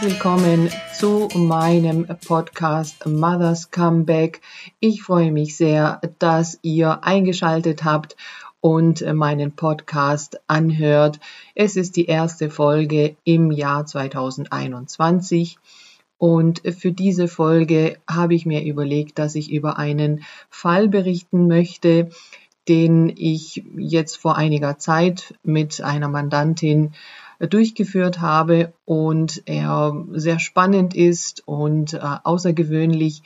herzlich willkommen zu meinem Podcast Mother's Comeback. Ich freue mich sehr, dass ihr eingeschaltet habt und meinen Podcast anhört. Es ist die erste Folge im Jahr 2021. Und für diese Folge habe ich mir überlegt, dass ich über einen Fall berichten möchte, den ich jetzt vor einiger Zeit mit einer Mandantin durchgeführt habe und er sehr spannend ist und äh, außergewöhnlich,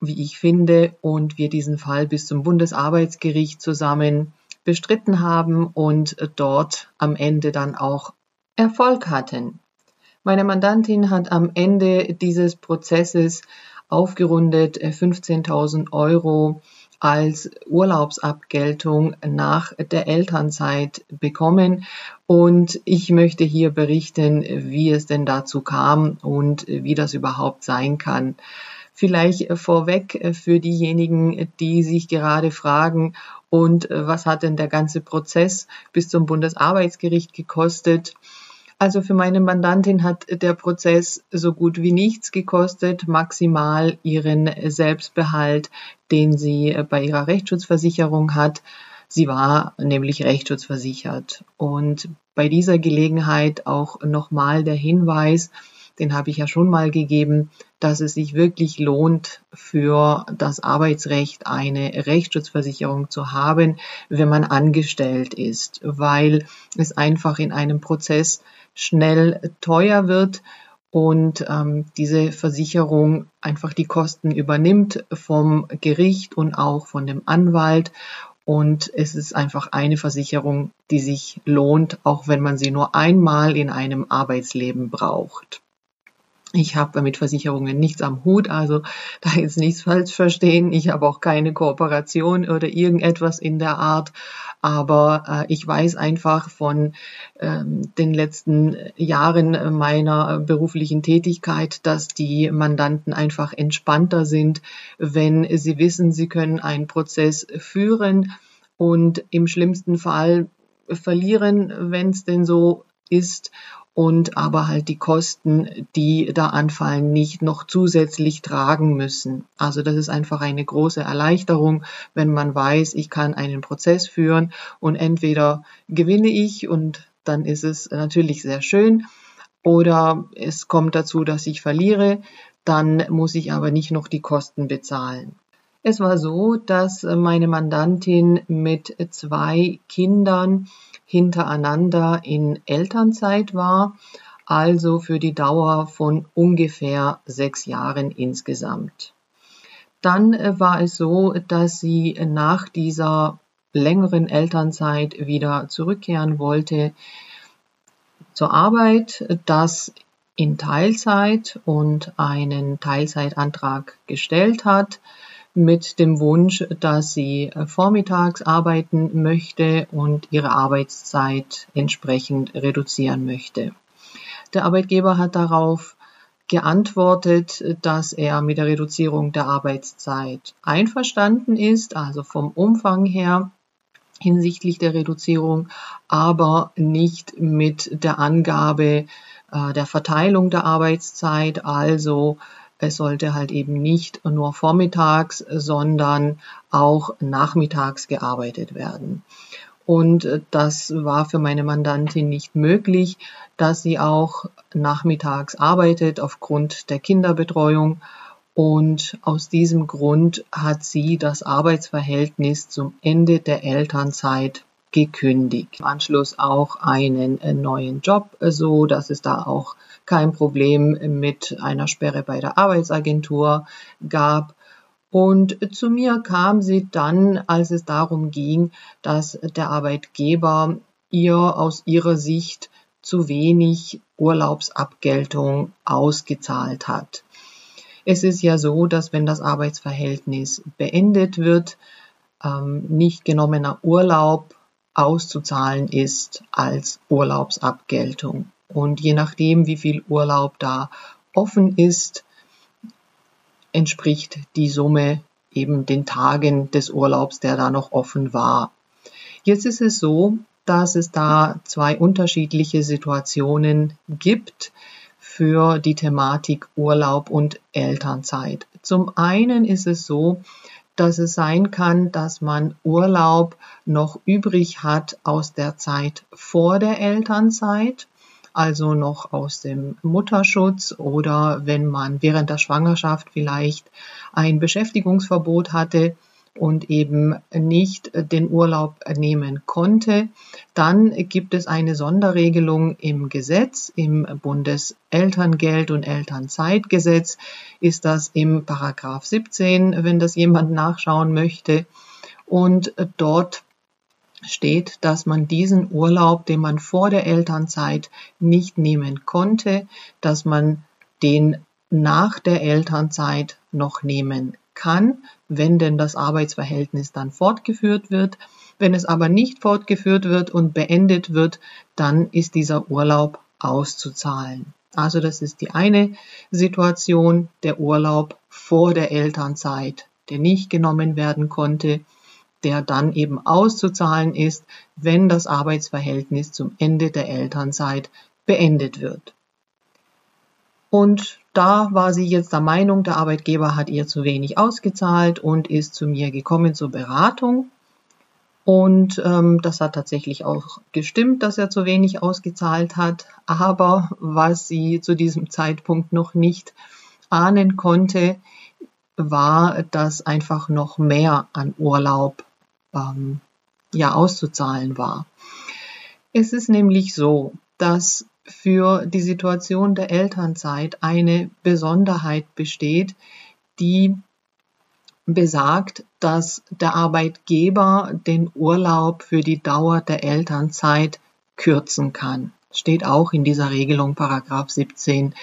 wie ich finde, und wir diesen Fall bis zum Bundesarbeitsgericht zusammen bestritten haben und dort am Ende dann auch Erfolg hatten. Meine Mandantin hat am Ende dieses Prozesses aufgerundet 15.000 äh, Euro als Urlaubsabgeltung nach der Elternzeit bekommen. Und ich möchte hier berichten, wie es denn dazu kam und wie das überhaupt sein kann. Vielleicht vorweg für diejenigen, die sich gerade fragen, und was hat denn der ganze Prozess bis zum Bundesarbeitsgericht gekostet? Also für meine Mandantin hat der Prozess so gut wie nichts gekostet, maximal ihren Selbstbehalt, den sie bei ihrer Rechtsschutzversicherung hat. Sie war nämlich rechtsschutzversichert. Und bei dieser Gelegenheit auch nochmal der Hinweis, den habe ich ja schon mal gegeben, dass es sich wirklich lohnt, für das Arbeitsrecht eine Rechtsschutzversicherung zu haben, wenn man angestellt ist, weil es einfach in einem Prozess schnell teuer wird und ähm, diese Versicherung einfach die Kosten übernimmt vom Gericht und auch von dem Anwalt. Und es ist einfach eine Versicherung, die sich lohnt, auch wenn man sie nur einmal in einem Arbeitsleben braucht. Ich habe mit Versicherungen nichts am Hut, also da jetzt nichts falsch verstehen. Ich habe auch keine Kooperation oder irgendetwas in der Art. Aber äh, ich weiß einfach von ähm, den letzten Jahren meiner beruflichen Tätigkeit, dass die Mandanten einfach entspannter sind, wenn sie wissen, sie können einen Prozess führen und im schlimmsten Fall verlieren, wenn es denn so ist und aber halt die Kosten, die da anfallen, nicht noch zusätzlich tragen müssen. Also das ist einfach eine große Erleichterung, wenn man weiß, ich kann einen Prozess führen und entweder gewinne ich und dann ist es natürlich sehr schön oder es kommt dazu, dass ich verliere, dann muss ich aber nicht noch die Kosten bezahlen. Es war so, dass meine Mandantin mit zwei Kindern hintereinander in Elternzeit war, also für die Dauer von ungefähr sechs Jahren insgesamt. Dann äh, war es so, dass sie nach dieser längeren Elternzeit wieder zurückkehren wollte zur Arbeit, das in Teilzeit und einen Teilzeitantrag gestellt hat mit dem Wunsch, dass sie äh, vormittags arbeiten möchte und ihre Arbeitszeit entsprechend reduzieren möchte. Der Arbeitgeber hat darauf geantwortet, dass er mit der Reduzierung der Arbeitszeit einverstanden ist, also vom Umfang her hinsichtlich der Reduzierung, aber nicht mit der Angabe äh, der Verteilung der Arbeitszeit, also es sollte halt eben nicht nur vormittags, sondern auch nachmittags gearbeitet werden. Und das war für meine Mandantin nicht möglich, dass sie auch nachmittags arbeitet aufgrund der Kinderbetreuung. Und aus diesem Grund hat sie das Arbeitsverhältnis zum Ende der Elternzeit gekündigt. Im Anschluss auch einen neuen Job, so dass es da auch kein Problem mit einer Sperre bei der Arbeitsagentur gab. Und zu mir kam sie dann, als es darum ging, dass der Arbeitgeber ihr aus ihrer Sicht zu wenig Urlaubsabgeltung ausgezahlt hat. Es ist ja so, dass wenn das Arbeitsverhältnis beendet wird, ähm, nicht genommener Urlaub auszuzahlen ist als Urlaubsabgeltung. Und je nachdem, wie viel Urlaub da offen ist, entspricht die Summe eben den Tagen des Urlaubs, der da noch offen war. Jetzt ist es so, dass es da zwei unterschiedliche Situationen gibt für die Thematik Urlaub und Elternzeit. Zum einen ist es so, dass es sein kann, dass man Urlaub noch übrig hat aus der Zeit vor der Elternzeit, also noch aus dem Mutterschutz oder wenn man während der Schwangerschaft vielleicht ein Beschäftigungsverbot hatte, und eben nicht den Urlaub nehmen konnte, dann gibt es eine Sonderregelung im Gesetz, im Bundeselterngeld- und Elternzeitgesetz ist das im Paragraph 17, wenn das jemand nachschauen möchte. Und dort steht, dass man diesen Urlaub, den man vor der Elternzeit nicht nehmen konnte, dass man den nach der Elternzeit noch nehmen kann, wenn denn das Arbeitsverhältnis dann fortgeführt wird. Wenn es aber nicht fortgeführt wird und beendet wird, dann ist dieser Urlaub auszuzahlen. Also das ist die eine Situation, der Urlaub vor der Elternzeit, der nicht genommen werden konnte, der dann eben auszuzahlen ist, wenn das Arbeitsverhältnis zum Ende der Elternzeit beendet wird. Und da war sie jetzt der Meinung, der Arbeitgeber hat ihr zu wenig ausgezahlt und ist zu mir gekommen zur Beratung. Und ähm, das hat tatsächlich auch gestimmt, dass er zu wenig ausgezahlt hat. Aber was sie zu diesem Zeitpunkt noch nicht ahnen konnte, war, dass einfach noch mehr an Urlaub ähm, ja auszuzahlen war. Es ist nämlich so, dass für die Situation der Elternzeit eine Besonderheit besteht, die besagt, dass der Arbeitgeber den Urlaub für die Dauer der Elternzeit kürzen kann. Steht auch in dieser Regelung Paragraph 17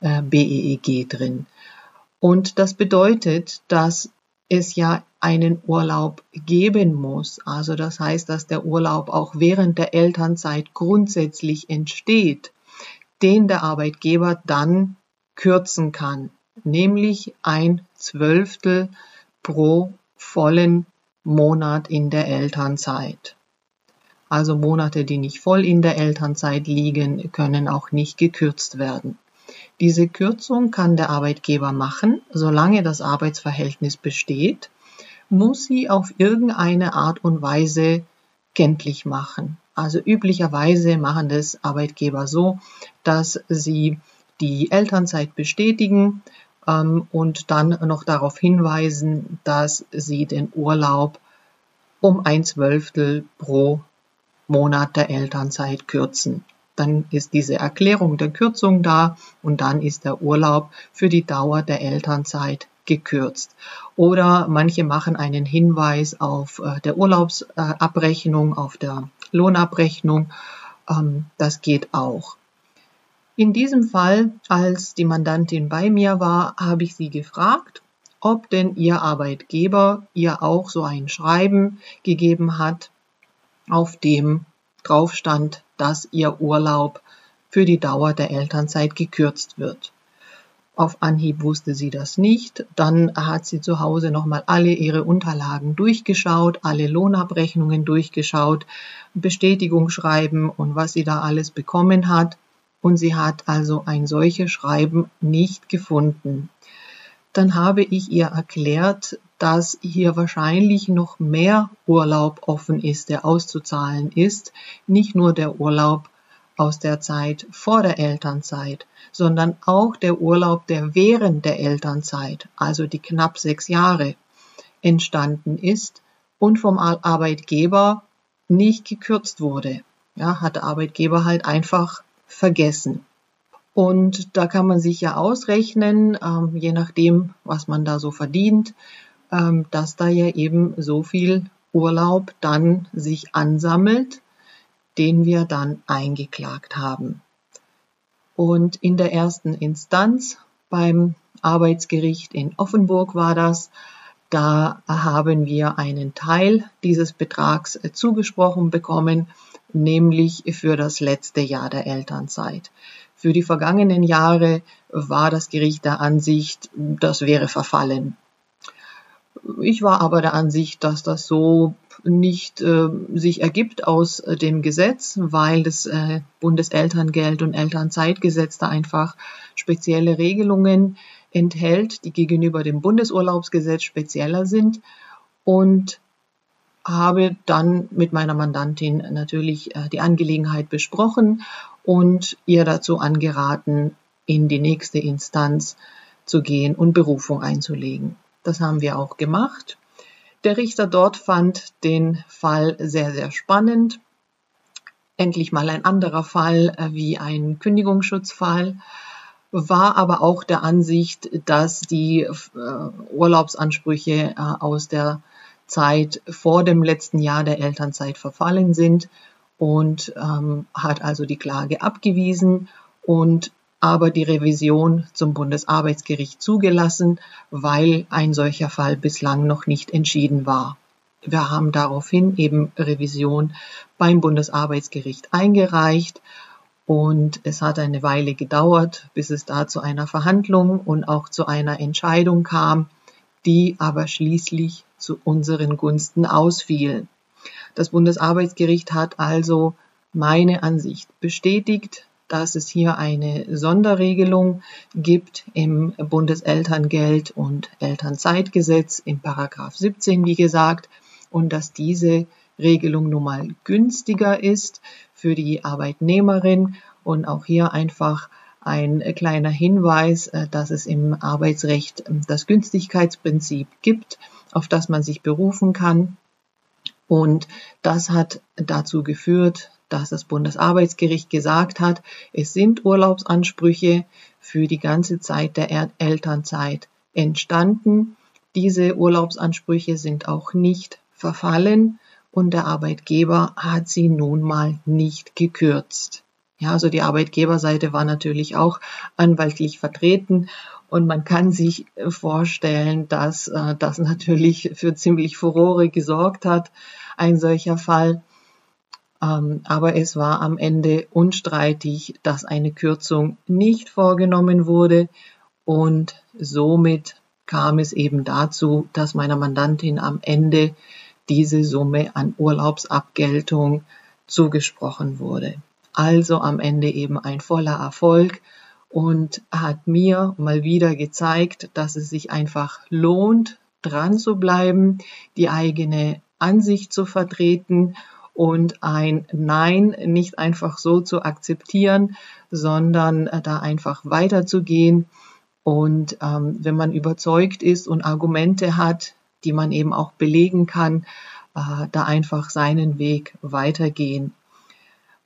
äh, BEEG drin. Und das bedeutet, dass es ja einen Urlaub geben muss. Also das heißt, dass der Urlaub auch während der Elternzeit grundsätzlich entsteht, den der Arbeitgeber dann kürzen kann, nämlich ein Zwölftel pro vollen Monat in der Elternzeit. Also Monate, die nicht voll in der Elternzeit liegen, können auch nicht gekürzt werden. Diese Kürzung kann der Arbeitgeber machen, solange das Arbeitsverhältnis besteht, muss sie auf irgendeine Art und Weise kenntlich machen. Also üblicherweise machen das Arbeitgeber so, dass sie die Elternzeit bestätigen ähm, und dann noch darauf hinweisen, dass sie den Urlaub um ein Zwölftel pro Monat der Elternzeit kürzen dann ist diese Erklärung der Kürzung da und dann ist der Urlaub für die Dauer der Elternzeit gekürzt. Oder manche machen einen Hinweis auf äh, der Urlaubsabrechnung, auf der Lohnabrechnung. Ähm, das geht auch. In diesem Fall, als die Mandantin bei mir war, habe ich sie gefragt, ob denn ihr Arbeitgeber ihr auch so ein Schreiben gegeben hat, auf dem drauf stand, dass ihr Urlaub für die Dauer der Elternzeit gekürzt wird. Auf Anhieb wusste sie das nicht. Dann hat sie zu Hause nochmal alle ihre Unterlagen durchgeschaut, alle Lohnabrechnungen durchgeschaut, Bestätigungsschreiben und was sie da alles bekommen hat. Und sie hat also ein solches Schreiben nicht gefunden. Dann habe ich ihr erklärt, dass hier wahrscheinlich noch mehr Urlaub offen ist, der auszuzahlen ist. Nicht nur der Urlaub aus der Zeit vor der Elternzeit, sondern auch der Urlaub, der während der Elternzeit, also die knapp sechs Jahre, entstanden ist und vom Arbeitgeber nicht gekürzt wurde. Ja, hat der Arbeitgeber halt einfach vergessen. Und da kann man sich ja ausrechnen, ähm, je nachdem, was man da so verdient, dass da ja eben so viel Urlaub dann sich ansammelt, den wir dann eingeklagt haben. Und in der ersten Instanz beim Arbeitsgericht in Offenburg war das, da haben wir einen Teil dieses Betrags zugesprochen bekommen, nämlich für das letzte Jahr der Elternzeit. Für die vergangenen Jahre war das Gericht der Ansicht, das wäre verfallen. Ich war aber der Ansicht, dass das so nicht äh, sich ergibt aus äh, dem Gesetz, weil das äh, Bundeselterngeld und Elternzeitgesetz da einfach spezielle Regelungen enthält, die gegenüber dem Bundesurlaubsgesetz spezieller sind und habe dann mit meiner Mandantin natürlich äh, die Angelegenheit besprochen und ihr dazu angeraten, in die nächste Instanz zu gehen und Berufung einzulegen. Das haben wir auch gemacht. Der Richter dort fand den Fall sehr, sehr spannend. Endlich mal ein anderer Fall äh, wie ein Kündigungsschutzfall, war aber auch der Ansicht, dass die äh, Urlaubsansprüche äh, aus der Zeit vor dem letzten Jahr der Elternzeit verfallen sind und ähm, hat also die Klage abgewiesen und aber die Revision zum Bundesarbeitsgericht zugelassen, weil ein solcher Fall bislang noch nicht entschieden war. Wir haben daraufhin eben Revision beim Bundesarbeitsgericht eingereicht und es hat eine Weile gedauert, bis es da zu einer Verhandlung und auch zu einer Entscheidung kam, die aber schließlich zu unseren Gunsten ausfiel. Das Bundesarbeitsgericht hat also meine Ansicht bestätigt, dass es hier eine Sonderregelung gibt im Bundeselterngeld und Elternzeitgesetz im Paragraph 17, wie gesagt, und dass diese Regelung nun mal günstiger ist für die Arbeitnehmerin und auch hier einfach ein kleiner Hinweis, äh, dass es im Arbeitsrecht ähm, das Günstigkeitsprinzip gibt, auf das man sich berufen kann. Und das hat dazu geführt, dass das Bundesarbeitsgericht gesagt hat, es sind Urlaubsansprüche für die ganze Zeit der Elternzeit entstanden. Diese Urlaubsansprüche sind auch nicht verfallen und der Arbeitgeber hat sie nun mal nicht gekürzt. Ja, also die Arbeitgeberseite war natürlich auch anwaltlich vertreten und man kann sich vorstellen, dass äh, das natürlich für ziemlich Furore gesorgt hat, ein solcher Fall. Ähm, aber es war am Ende unstreitig, dass eine Kürzung nicht vorgenommen wurde und somit kam es eben dazu, dass meiner Mandantin am Ende diese Summe an Urlaubsabgeltung zugesprochen wurde. Also am Ende eben ein voller Erfolg und hat mir mal wieder gezeigt, dass es sich einfach lohnt, dran zu bleiben, die eigene Ansicht zu vertreten und ein Nein nicht einfach so zu akzeptieren, sondern äh, da einfach weiterzugehen. Und ähm, wenn man überzeugt ist und Argumente hat, die man eben auch belegen kann, äh, da einfach seinen Weg weitergehen.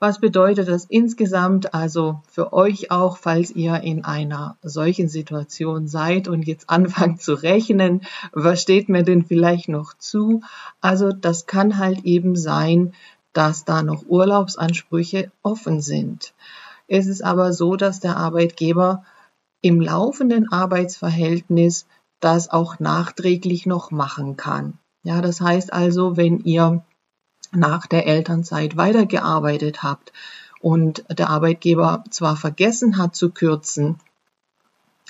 Was bedeutet das insgesamt also für euch auch, falls ihr in einer solchen Situation seid und jetzt anfangt zu rechnen, was steht mir denn vielleicht noch zu? Also das kann halt eben sein, dass da noch Urlaubsansprüche offen sind. Es ist aber so, dass der Arbeitgeber im laufenden Arbeitsverhältnis das auch nachträglich noch machen kann. Ja, das heißt also, wenn ihr nach der Elternzeit weitergearbeitet habt und der Arbeitgeber zwar vergessen hat zu kürzen,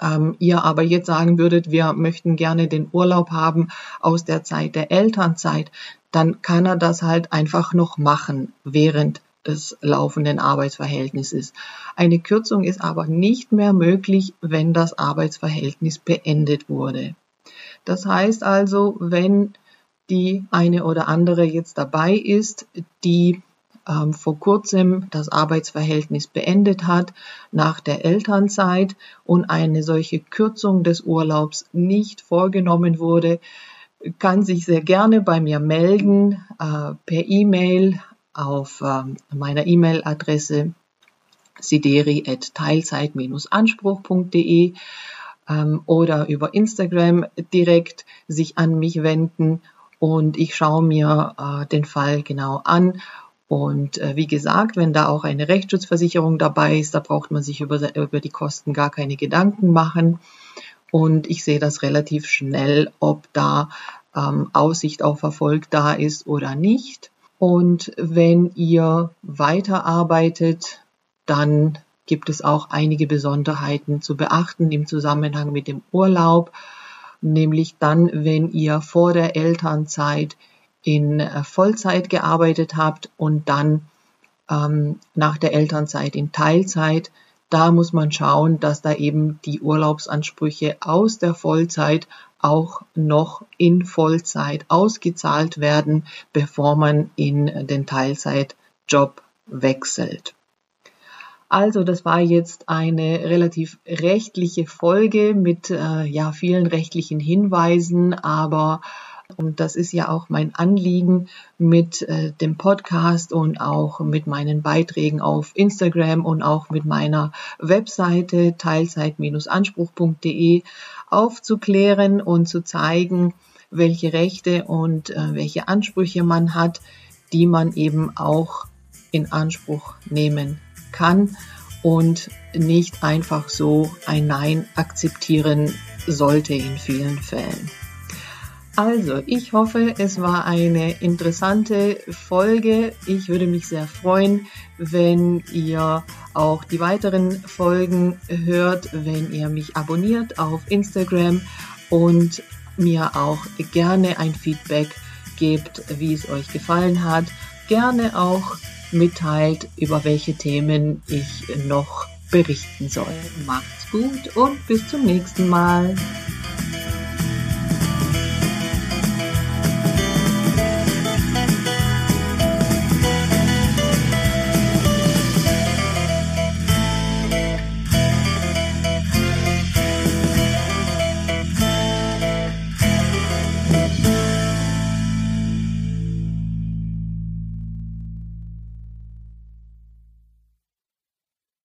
ähm, ihr aber jetzt sagen würdet, wir möchten gerne den Urlaub haben aus der Zeit der Elternzeit, dann kann er das halt einfach noch machen während des laufenden Arbeitsverhältnisses. Eine Kürzung ist aber nicht mehr möglich, wenn das Arbeitsverhältnis beendet wurde. Das heißt also, wenn die eine oder andere jetzt dabei ist, die ähm, vor kurzem das Arbeitsverhältnis beendet hat nach der Elternzeit und eine solche Kürzung des Urlaubs nicht vorgenommen wurde, kann sich sehr gerne bei mir melden äh, per E-Mail auf äh, meiner E-Mail-Adresse sideri.teilzeit-anspruch.de ähm, oder über Instagram direkt sich an mich wenden und ich schaue mir äh, den Fall genau an. Und äh, wie gesagt, wenn da auch eine Rechtsschutzversicherung dabei ist, da braucht man sich über, über die Kosten gar keine Gedanken machen. Und ich sehe das relativ schnell, ob da ähm, Aussicht auf Erfolg da ist oder nicht. Und wenn ihr weiterarbeitet, dann gibt es auch einige Besonderheiten zu beachten im Zusammenhang mit dem Urlaub nämlich dann, wenn ihr vor der Elternzeit in äh, Vollzeit gearbeitet habt und dann ähm, nach der Elternzeit in Teilzeit, da muss man schauen, dass da eben die Urlaubsansprüche aus der Vollzeit auch noch in Vollzeit ausgezahlt werden, bevor man in den Teilzeitjob wechselt. Also das war jetzt eine relativ rechtliche Folge mit äh, ja vielen rechtlichen Hinweisen, aber und das ist ja auch mein Anliegen mit äh, dem Podcast und auch mit meinen Beiträgen auf Instagram und auch mit meiner Webseite teilzeit-anspruch.de aufzuklären und zu zeigen, welche Rechte und äh, welche Ansprüche man hat, die man eben auch in Anspruch nehmen kann und nicht einfach so ein Nein akzeptieren sollte in vielen Fällen. Also, ich hoffe, es war eine interessante Folge. Ich würde mich sehr freuen, wenn ihr auch die weiteren Folgen hört, wenn ihr mich abonniert auf Instagram und mir auch gerne ein Feedback gebt, wie es euch gefallen hat. Gerne auch mitteilt, über welche Themen ich noch berichten soll. Macht's gut und bis zum nächsten Mal.